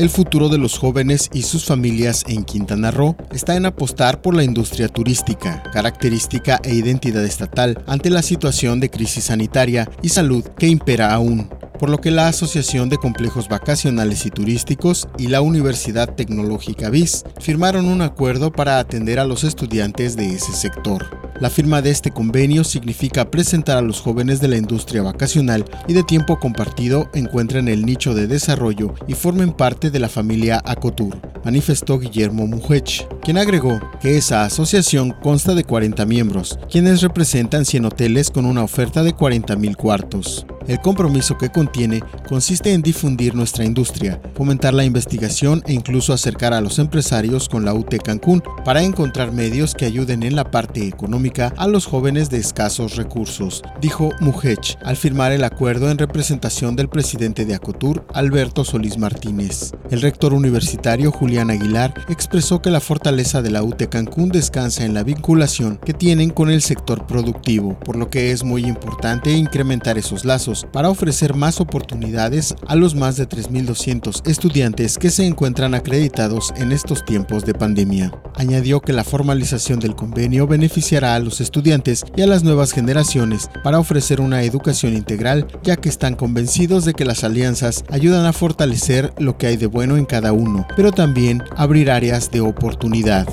el futuro de los jóvenes y sus familias en Quintana Roo está en apostar por la industria turística, característica e identidad estatal ante la situación de crisis sanitaria y salud que impera aún por lo que la Asociación de Complejos Vacacionales y Turísticos y la Universidad Tecnológica BIS firmaron un acuerdo para atender a los estudiantes de ese sector. La firma de este convenio significa presentar a los jóvenes de la industria vacacional y de tiempo compartido encuentren el nicho de desarrollo y formen parte de la familia Acotur, manifestó Guillermo Mujech, quien agregó que esa asociación consta de 40 miembros, quienes representan 100 hoteles con una oferta de 40.000 cuartos. El compromiso que contiene consiste en difundir nuestra industria, fomentar la investigación e incluso acercar a los empresarios con la UT Cancún para encontrar medios que ayuden en la parte económica a los jóvenes de escasos recursos, dijo Mujech al firmar el acuerdo en representación del presidente de Acotur, Alberto Solís Martínez. El rector universitario Julián Aguilar expresó que la fortaleza de la UT Cancún descansa en la vinculación que tienen con el sector productivo, por lo que es muy importante incrementar esos lazos para ofrecer más oportunidades a los más de 3.200 estudiantes que se encuentran acreditados en estos tiempos de pandemia. Añadió que la formalización del convenio beneficiará a los estudiantes y a las nuevas generaciones para ofrecer una educación integral, ya que están convencidos de que las alianzas ayudan a fortalecer lo que hay de bueno en cada uno, pero también abrir áreas de oportunidad.